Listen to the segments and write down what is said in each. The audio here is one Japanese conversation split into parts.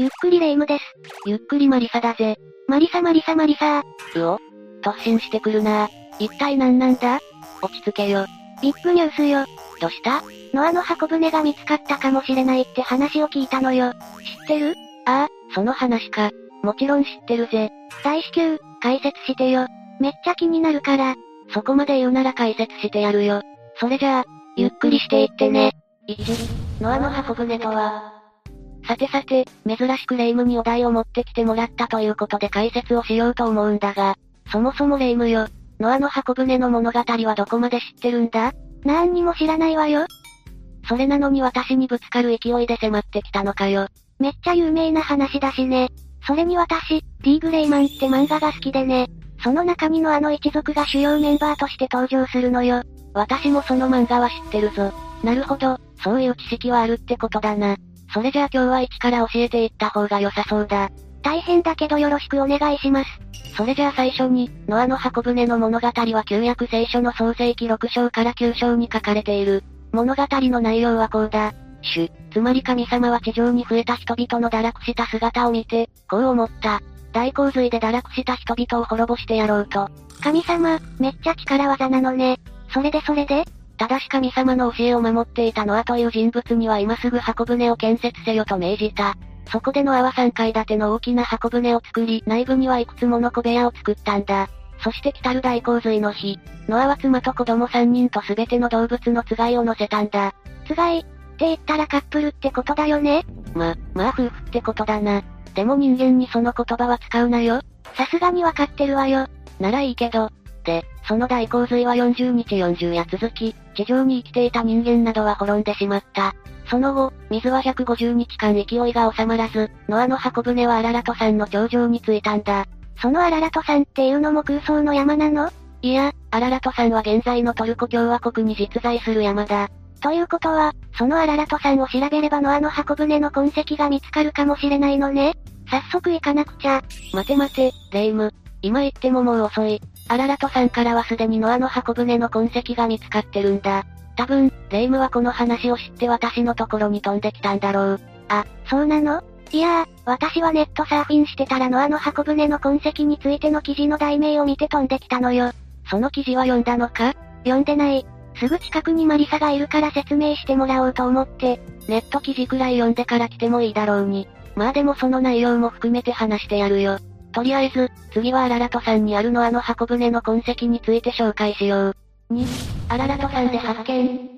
ゆっくりレ夢ムです。ゆっくりマリサだぜ。マリサマリサマリサうお突進してくるな一体何なんだ？落ち着けよ。ビッグニュースよ。どうした？ノアの箱舟が見つかったかもしれないって話を聞いたのよ。知ってる？ああ、その話か。もちろん知ってるぜ。大至急、解説してよ。めっちゃ気になるから。そこまで言うなら解説してやるよ。それじゃあ、ゆっくりしていってね。1、ノアの箱舟とは、さてさて、珍しくレイムにお題を持ってきてもらったということで解説をしようと思うんだが、そもそもレイムよ。ノアの箱舟の物語はどこまで知ってるんだ？なんにも知らないわよ。それなのに私にぶつかる勢いで迫ってきたのかよ。めっちゃ有名な話だしね。それに私、D グレイマンって漫画が好きでね。その中にのあの一族が主要メンバーとして登場するのよ。私もその漫画は知ってるぞ。なるほど、そういう知識はあるってことだな。それじゃあ今日は一から教えていった方が良さそうだ。大変だけどよろしくお願いします。それじゃあ最初に、ノアの箱舟の物語は旧約聖書の創世記6章から9章に書かれている。物語の内容はこうだ。主、つまり神様は地上に増えた人々の堕落した姿を見て、こう思った。大洪水で堕落した人々を滅ぼしてやろうと。神様、めっちゃ力技なのね。それでそれで？ただし神様の教えを守っていたノアという人物には今すぐ箱舟を建設せよと命じた。そこでノアは3階建ての大きな箱舟を作り、内部にはいくつもの小部屋を作ったんだ。そして来たる大洪水の日、ノアは妻と子供3人と全ての動物のつがいを乗せたんだ。つがいって言ったらカップルってことだよね？ま、まあ夫婦ってことだな。でも人間にその言葉は使うなよ。さすがにわかってるわよ。ならいいけど。で、その大洪水は40日40夜続き、地上に生きていた人間などは滅んでしまった。その後、水は150日間勢いが収まらず、ノアの箱舟はアララト山の頂上に着いたんだ。そのアララト山っていうのも空想の山なの？いや、アララト山は現在のトルコ共和国に実在する山だ。ということは、そのアララト山を調べればノアの箱舟の痕跡が見つかるかもしれないのね早速行かなくちゃ。待て待て、レイム。今言ってももう遅い。アララト山からはすでにノアの箱舟の痕跡が見つかってるんだ。多分、レイムはこの話を知って私のところに飛んできたんだろう。あ、そうなの？いやー、私はネットサーフィンしてたらノアの箱舟の痕跡についての記事の題名を見て飛んできたのよ。その記事は読んだのか？読んでない。すぐ近くにマリサがいるから説明してもらおうと思って。ネット記事くらい読んでから来てもいいだろうに。まあでもその内容も含めて話してやるよ。とりあえず、次はアララト山にあるのあの箱舟の痕跡について紹介しよう。2、アララト山で発見。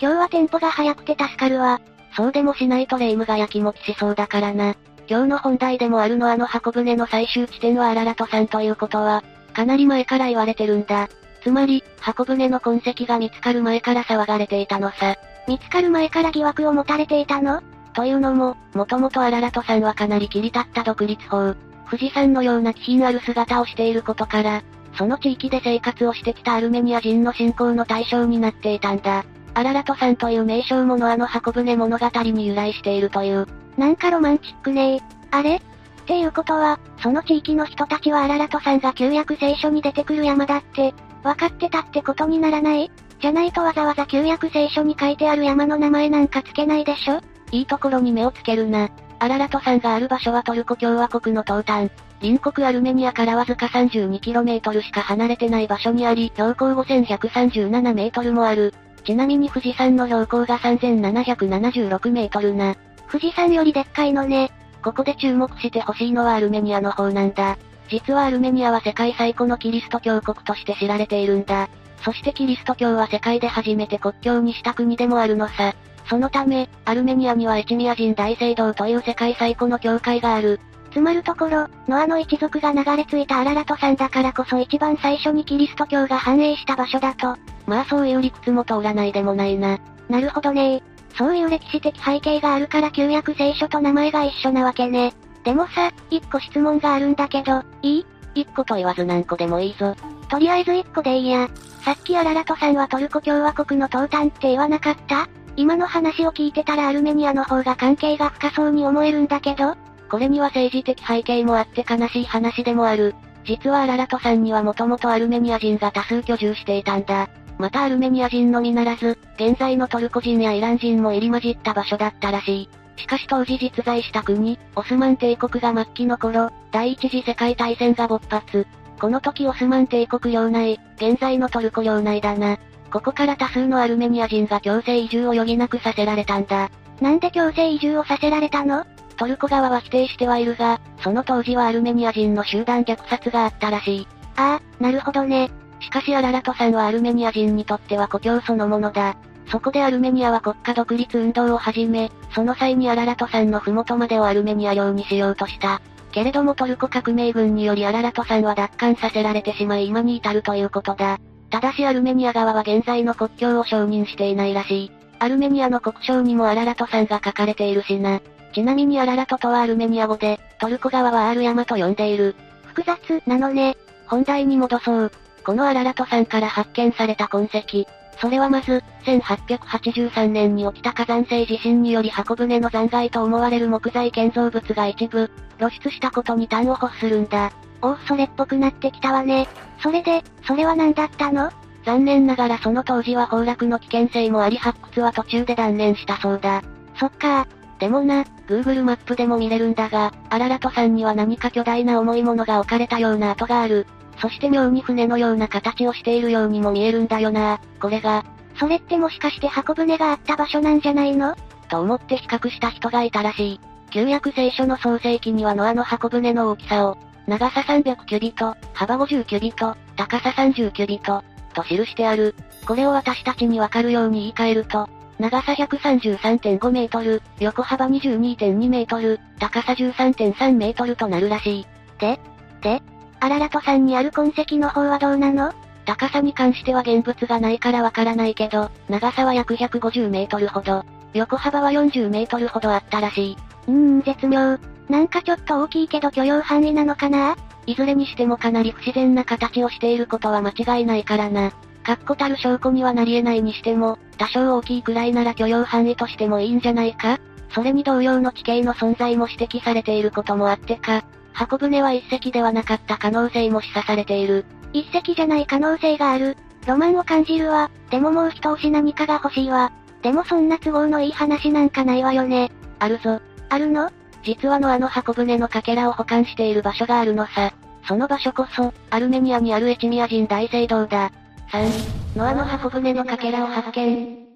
今日はテンポが速くて助かるわ。そうでもしないとレイムが焼きもちしそうだからな。今日の本題でもあるのあの箱舟の最終地点はアララト山ということは、かなり前から言われてるんだ。つまり、箱舟の痕跡が見つかる前から騒がれていたのさ。見つかる前から疑惑を持たれていたの？というのも、もともとアララト山はかなり切り立った独立法。富士山のような気品ある姿をしていることから、その地域で生活をしてきたアルメニア人の信仰の対象になっていたんだ。アララト山という名称もノアの箱舟物語に由来しているという。なんかロマンチックねあれ？っていうことは、その地域の人たちはアララト山が旧約聖書に出てくる山だって、分かってたってことにならない？じゃないとわざわざ旧約聖書に書いてある山の名前なんかつけないでしょ？いいところに目をつけるな。アララト山がある場所はトルコ共和国の東端。隣国アルメニアからわずか 32km しか離れてない場所にあり、標高5137メートルもある。ちなみに富士山の標高が3776メートルな。富士山よりでっかいのね。ここで注目してほしいのはアルメニアの方なんだ。実はアルメニアは世界最古のキリスト教国として知られているんだ。そしてキリスト教は世界で初めて国境にした国でもあるのさ。そのため、アルメニアにはエチミア人大聖堂という世界最古の教会がある。つまるところ、ノアの一族が流れ着いたアララト山だからこそ一番最初にキリスト教が繁栄した場所だと。まあそういう理屈も通らないでもないな。なるほどねそういう歴史的背景があるから旧約聖書と名前が一緒なわけね。でもさ、一個質問があるんだけど、いい？一個と言わず何個でもいいぞ。とりあえず一個でいいや。さっきアララトさんはトルコ共和国の東端って言わなかった？今の話を聞いてたらアルメニアの方が関係が深そうに思えるんだけど、これには政治的背景もあって悲しい話でもある。実はアララト山にはもともとアルメニア人が多数居住していたんだ。またアルメニア人のみならず、現在のトルコ人やイラン人も入り混じった場所だったらしい。しかし当時実在した国、オスマン帝国が末期の頃、第一次世界大戦が勃発。この時オスマン帝国領内、現在のトルコ領内だな。ここから多数のアルメニア人が強制移住を余儀なくさせられたんだ。なんで強制移住をさせられたの？トルコ側は否定してはいるが、その当時はアルメニア人の集団虐殺があったらしい。ああ、なるほどね。しかしアララトさんはアルメニア人にとっては故郷そのものだ。そこでアルメニアは国家独立運動を始め、その際にアララトさんの麓までをアルメニア領にしようとした。けれどもトルコ革命軍によりアララトさんは奪還させられてしまい今に至るということだ。ただしアルメニア側は現在の国境を承認していないらしい。アルメニアの国章にもアララトさんが書かれているしな。ちなみにアララトとはアルメニア語で、トルコ側はアール山と呼んでいる。複雑なのね。本題に戻そう。このアララトさんから発見された痕跡。それはまず、1883年に起きた火山性地震により箱舟の残骸と思われる木材建造物が一部、露出したことに端を欲するんだ。おお、それっぽくなってきたわね。それで、それは何だったの？残念ながらその当時は崩落の危険性もあり発掘は途中で断念したそうだ。そっかでもな、Google マップでも見れるんだが、アララトさんには何か巨大な重いものが置かれたような跡がある。そして妙に船のような形をしているようにも見えるんだよな。これが。それってもしかして箱舟があった場所なんじゃないの？と思って比較した人がいたらしい。旧約聖書の創世記にはノアの箱舟の大きさを、長さ300キュビト、幅50キュビト、高さ30キュビト、と記してある。これを私たちにわかるように言い換えると、長さ133.5メートル、横幅22.2メートル、高さ13.3メートルとなるらしい。ででアララトさんにある痕跡の方はどうなの？高さに関しては現物がないからわからないけど、長さは約150メートルほど、横幅は40メートルほどあったらしい。うーん、絶妙。なんかちょっと大きいけど許容範囲なのかな？いずれにしてもかなり不自然な形をしていることは間違いないからな。確固たる証拠にはなり得ないにしても、多少大きいくらいなら許容範囲としてもいいんじゃないか？それに同様の地形の存在も指摘されていることもあってか、箱舟は一隻ではなかった可能性も示唆されている。一隻じゃない可能性がある。ロマンを感じるわ。でももう一押し何かが欲しいわ。でもそんな都合のいい話なんかないわよね。あるぞ。あるの？実はのあの箱舟のかけらを保管している場所があるのさ。その場所こそ、アルメニアにあるエチミア人大聖堂だ。3、ノアの箱舟のかけらを発見。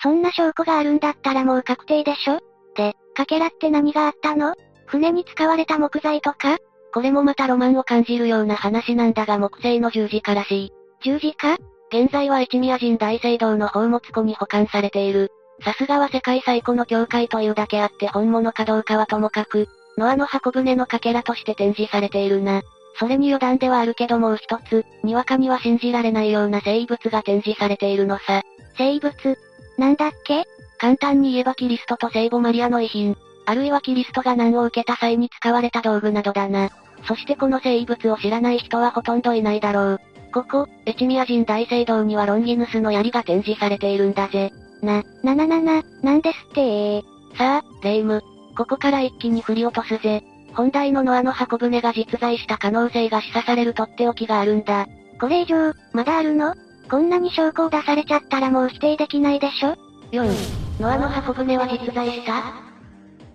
そんな証拠があるんだったらもう確定でしょ？で、かけらって何があったの？船に使われた木材とか？これもまたロマンを感じるような話なんだが木製の十字架らしい。十字架？現在はエチミア人大聖堂の宝物庫に保管されている。さすがは世界最古の教会というだけあって本物かどうかはともかく、ノアの箱舟のかけらとして展示されているな。それに余談ではあるけどもう一つ、にわかには信じられないような生物が展示されているのさ。生物？なんだっけ？簡単に言えばキリストと聖母マリアの遺品。あるいはキリストが難を受けた際に使われた道具などだな。そしてこの生物を知らない人はほとんどいないだろう。ここ、エチミア人大聖堂にはロンギヌスの槍が展示されているんだぜ。な、なななな、なんですってさあ、レイム。ここから一気に振り落とすぜ。本題のノアの箱舟が実在した可能性が示唆されるとっておきがあるんだ。これ以上、まだあるの？こんなに証拠を出されちゃったらもう否定できないでしょ ?4、ノアの箱舟は実在した？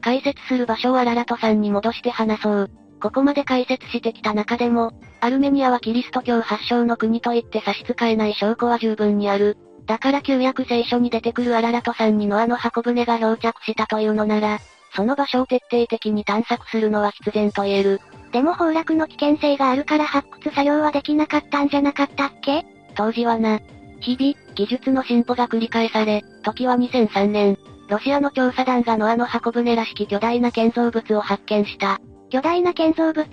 解説する場所をアララトさんに戻して話そう。ここまで解説してきた中でも、アルメニアはキリスト教発祥の国と言って差し支えない証拠は十分にある。だから旧約聖書に出てくるアララトさんにノアの箱舟が漂着したというのなら、その場所を徹底的に探索するのは必然と言える。でも崩落の危険性があるから発掘作業はできなかったんじゃなかったっけ？当時はな。日々、技術の進歩が繰り返され、時は2003年、ロシアの調査団がノアの箱舟らしき巨大な建造物を発見した。巨大な建造物？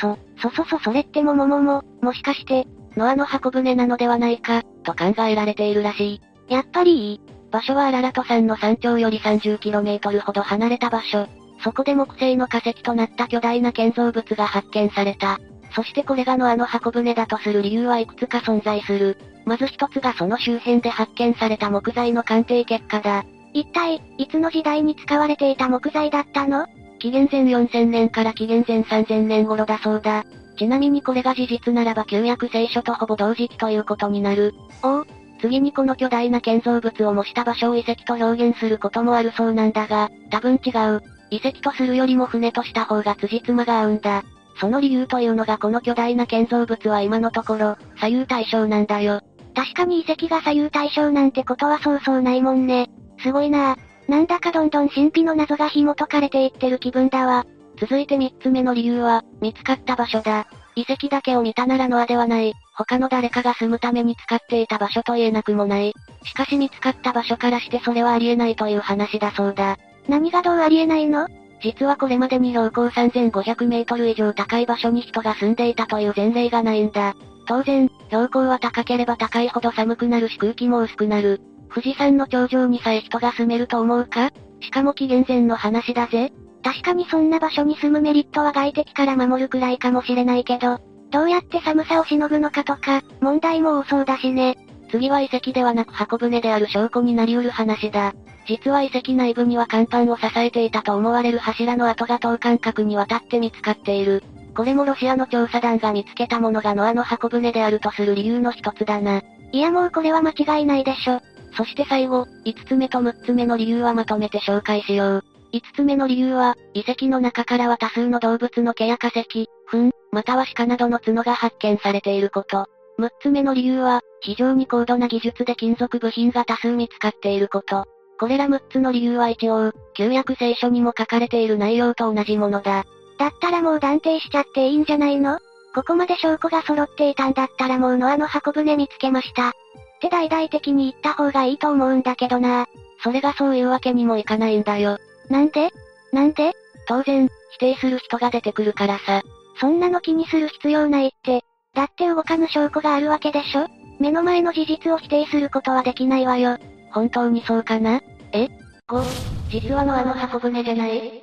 そ、そそそそれってもももも、もしかして、ノアの箱舟なのではないか、と考えられているらしい。やっぱりいい。場所はアララト山の山頂より 30km ほど離れた場所。そこで木製の化石となった巨大な建造物が発見された。そしてこれがノアの箱舟だとする理由はいくつか存在する。まず一つがその周辺で発見された木材の鑑定結果だ。一体、いつの時代に使われていた木材だったの？紀元前4000年から紀元前3000年頃だそうだ。ちなみにこれが事実ならば旧約聖書とほぼ同時期ということになる。おお、次にこの巨大な建造物を模した場所を遺跡と表現することもあるそうなんだが、多分違う。遺跡とするよりも船とした方が辻褄が合うんだ。その理由というのがこの巨大な建造物は今のところ、左右対称なんだよ。確かに遺跡が左右対称なんてことはそうそうないもんね。すごいななんだかどんどん神秘の謎が紐解かれていってる気分だわ。続いて三つ目の理由は、見つかった場所だ。遺跡だけを見たならノアではない、他の誰かが住むために使っていた場所と言えなくもない。しかし見つかった場所からしてそれはありえないという話だそうだ。何がどうありえないの？実はこれまでに標高3500メートル以上高い場所に人が住んでいたという前例がないんだ。当然、標高は高ければ高いほど寒くなるし空気も薄くなる。富士山の頂上にさえ人が住めると思うか？しかも紀元前の話だぜ。確かにそんな場所に住むメリットは外敵から守るくらいかもしれないけど、どうやって寒さをしのぐのかとか、問題も多そうだしね。次は遺跡ではなく箱舟である証拠になり得る話だ。実は遺跡内部には甲板を支えていたと思われる柱の跡が等間隔にわたって見つかっている。これもロシアの調査団が見つけたものがノアの箱舟であるとする理由の一つだな。いやもうこれは間違いないでしょ。そして最後、5つ目と6つ目の理由はまとめて紹介しよう。5つ目の理由は、遺跡の中からは多数の動物の毛や化石、糞、または鹿などの角が発見されていること。6つ目の理由は、非常に高度な技術で金属部品が多数見つかっていること。これら6つの理由は一応、旧約聖書にも書かれている内容と同じものだ。だったらもう断定しちゃっていいんじゃないの？ここまで証拠が揃っていたんだったらもうノアの箱舟見つけました。って大々的に言った方がいいと思うんだけどなそれがそういうわけにもいかないんだよ。なんでなんで当然、否定する人が出てくるからさ。そんなの気にする必要ないって。だって動かぬ証拠があるわけでしょ？目の前の事実を否定することはできないわよ。本当にそうかな？え ?5、実はのあの箱舟じゃない？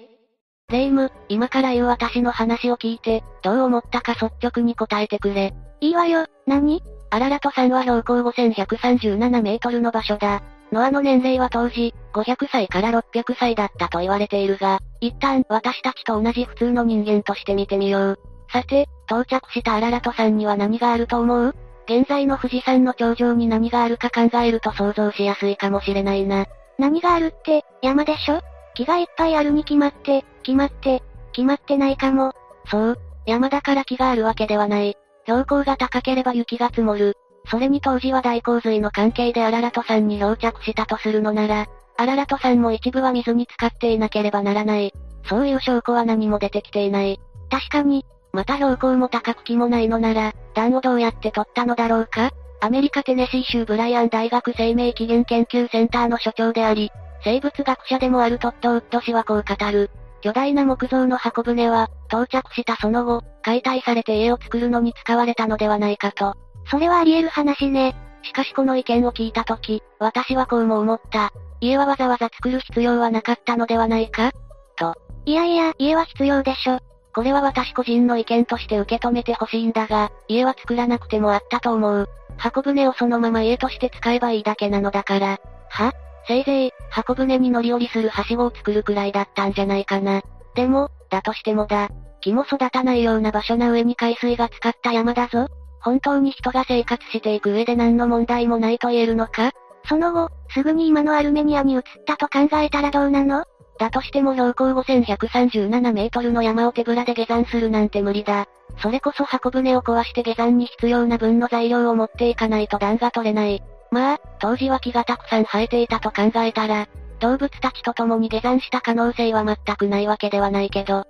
レイム、今から言う私の話を聞いて、どう思ったか率直に答えてくれ。いいわよ、何？アララト山は標高5137メートルの場所だ。ノアの年齢は当時、500歳から600歳だったと言われているが、一旦私たちと同じ普通の人間として見てみよう。さて、到着したアララト山には何があると思う？現在の富士山の頂上に何があるか考えると想像しやすいかもしれないな。何があるって、山でしょ？木がいっぱいあるに決まって、決まって、決まってないかも。そう、山だから木があるわけではない。標高が高ければ雪が積もる。それに当時は大洪水の関係でアララト山に漂着したとするのなら、アララト山も一部は水に浸かっていなければならない。そういう証拠は何も出てきていない。確かに、また標高も高く気もないのなら、弾をどうやって取ったのだろうか？アメリカテネシー州ブライアン大学生命起源研究センターの所長であり、生物学者でもあるトッドウッド氏はこう語る。巨大な木造の箱舟は、到着したその後、解体されて家を作るのに使われたのではないかと。それはあり得る話ね。しかしこの意見を聞いたとき、私はこうも思った。家はわざわざ作る必要はなかったのではないか？と。いやいや、家は必要でしょ。これは私個人の意見として受け止めてほしいんだが、家は作らなくてもあったと思う。箱舟をそのまま家として使えばいいだけなのだから。は？せいぜい、箱舟に乗り降りするはしごを作るくらいだったんじゃないかな。でも、だとしてもだ。木も育たないような場所な上に海水が浸かった山だぞ。本当に人が生活していく上で何の問題もないと言えるのか？その後、すぐに今のアルメニアに移ったと考えたらどうなの？だとしても標高5137メートルの山を手ぶらで下山するなんて無理だ。それこそ箱舟を壊して下山に必要な分の材料を持っていかないと段が取れない。まあ、当時は木がたくさん生えていたと考えたら、動物たちと共に下山した可能性は全くないわけではないけど。ん？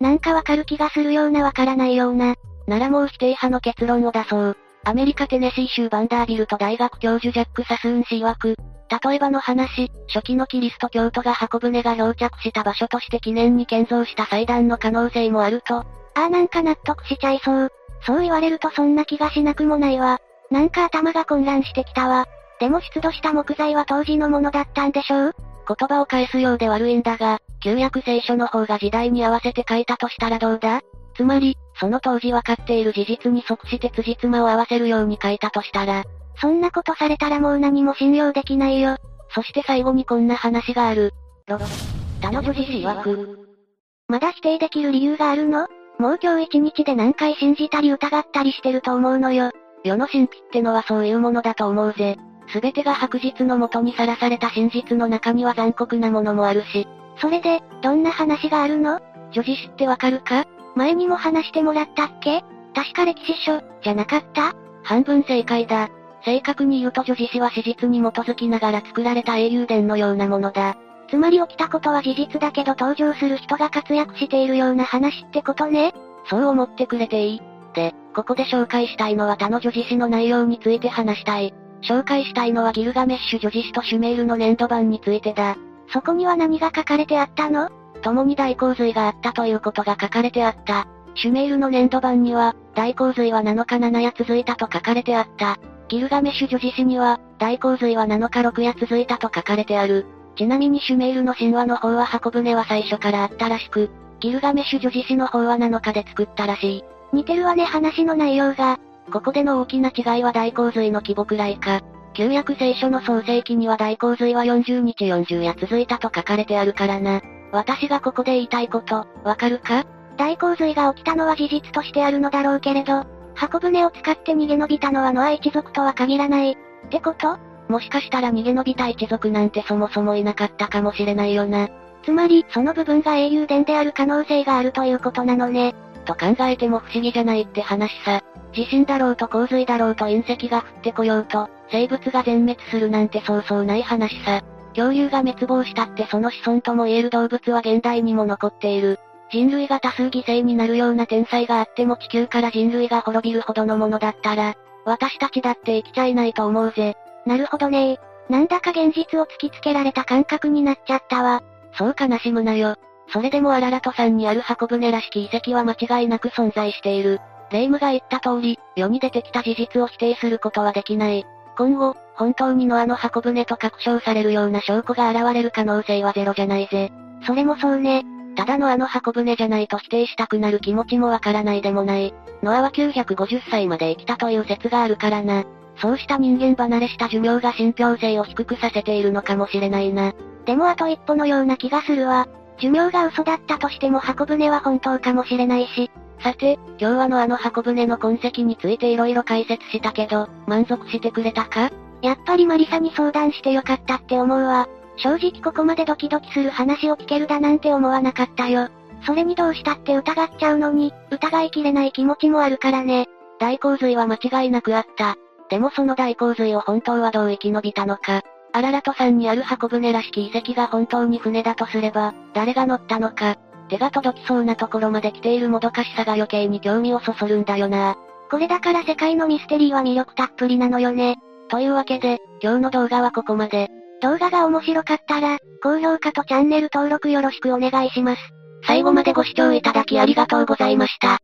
なんかわかる気がするようなわからないような。ならもう否定派の結論を出そう。アメリカテネシー州バンダービルト大学教授ジャック・サスーン氏曰く、例えばの話、初期のキリスト教徒が箱舟が漂着した場所として記念に建造した祭壇の可能性もあると。ああなんか納得しちゃいそう。そう言われるとそんな気がしなくもないわ。なんか頭が混乱してきたわ。でも出土した木材は当時のものだったんでしょう言葉を返すようで悪いんだが、旧約聖書の方が時代に合わせて書いたとしたらどうだ？つまり、その当時わかっている事実に即して辻褄を合わせるように書いたとしたら、そんなことされたらもう何も信用できないよ。そして最後にこんな話がある。ロ他の女子氏曰く。まだ否定できる理由があるの？もう今日一日で何回信じたり疑ったりしてると思うのよ。世の神秘ってのはそういうものだと思うぜ。すべてが白日のもとにさらされた真実の中には残酷なものもあるし。それで、どんな話があるの？女子誌ってわかるか？前にも話してもらったっけ？確か歴史書、じゃなかった？半分正解だ。正確に言うと女子誌は史実に基づきながら作られた英雄伝のようなものだ。つまり起きたことは事実だけど登場する人が活躍しているような話ってことねそう思ってくれていい。で、ここで紹介したいのは他の女子誌の内容について話したい。紹介したいのはギルガメッシュ女子誌とシュメールの年度版についてだ。そこには何が書かれてあったの？共に大洪水があったということが書かれてあった。シュメールの年度版には、大洪水は7日7夜続いたと書かれてあった。ギルガメシュ女子誌には、大洪水は7日6夜続いたと書かれてある。ちなみにシュメールの神話の方は箱舟は最初からあったらしく、ギルガメシュ女子誌の方は7日で作ったらしい。似てるわね話の内容が。ここでの大きな違いは大洪水の規模くらいか。旧約聖書の創世記には大洪水は40日40夜続いたと書かれてあるからな。私がここで言いたいこと、わかるか？大洪水が起きたのは事実としてあるのだろうけれど、箱舟を使って逃げ延びたのはノア一族とは限らない。ってこと？もしかしたら逃げ延びた一族なんてそもそもいなかったかもしれないよな。つまり、その部分が英雄伝である可能性があるということなのね。と考えても不思議じゃないって話さ。地震だろうと洪水だろうと隕石が降ってこようと、生物が全滅するなんてそうそうない話さ。恐竜が滅亡したってその子孫とも言える動物は現代にも残っている。人類が多数犠牲になるような天災があっても地球から人類が滅びるほどのものだったら、私たちだって生きちゃいないと思うぜ。なるほどねなんだか現実を突きつけられた感覚になっちゃったわ。そう悲しむなよ。それでもアララト山にある箱舟らしき遺跡は間違いなく存在している。レイムが言った通り、世に出てきた事実を否定することはできない。今後、本当にノアの箱舟と確証されるような証拠が現れる可能性はゼロじゃないぜ。それもそうね。ただのあの箱舟じゃないと否定したくなる気持ちもわからないでもない。ノアは950歳まで生きたという説があるからな。そうした人間離れした寿命が信憑性を低くさせているのかもしれないな。でもあと一歩のような気がするわ。寿命が嘘だったとしても箱舟は本当かもしれないし。さて、今日はのあの箱舟の痕跡について色々解説したけど、満足してくれたか？やっぱりマリサに相談してよかったって思うわ。正直ここまでドキドキする話を聞けるだなんて思わなかったよ。それにどうしたって疑っちゃうのに、疑いきれない気持ちもあるからね。大洪水は間違いなくあった。でもその大洪水を本当はどう生き延びたのか。アララト山にある箱舟らしき遺跡が本当に船だとすれば、誰が乗ったのか。手が届きそうなところまで来ているもどかしさが余計に興味をそそるんだよな。これだから世界のミステリーは魅力たっぷりなのよね。というわけで、今日の動画はここまで。動画が面白かったら、高評価とチャンネル登録よろしくお願いします。最後までご視聴いただきありがとうございました。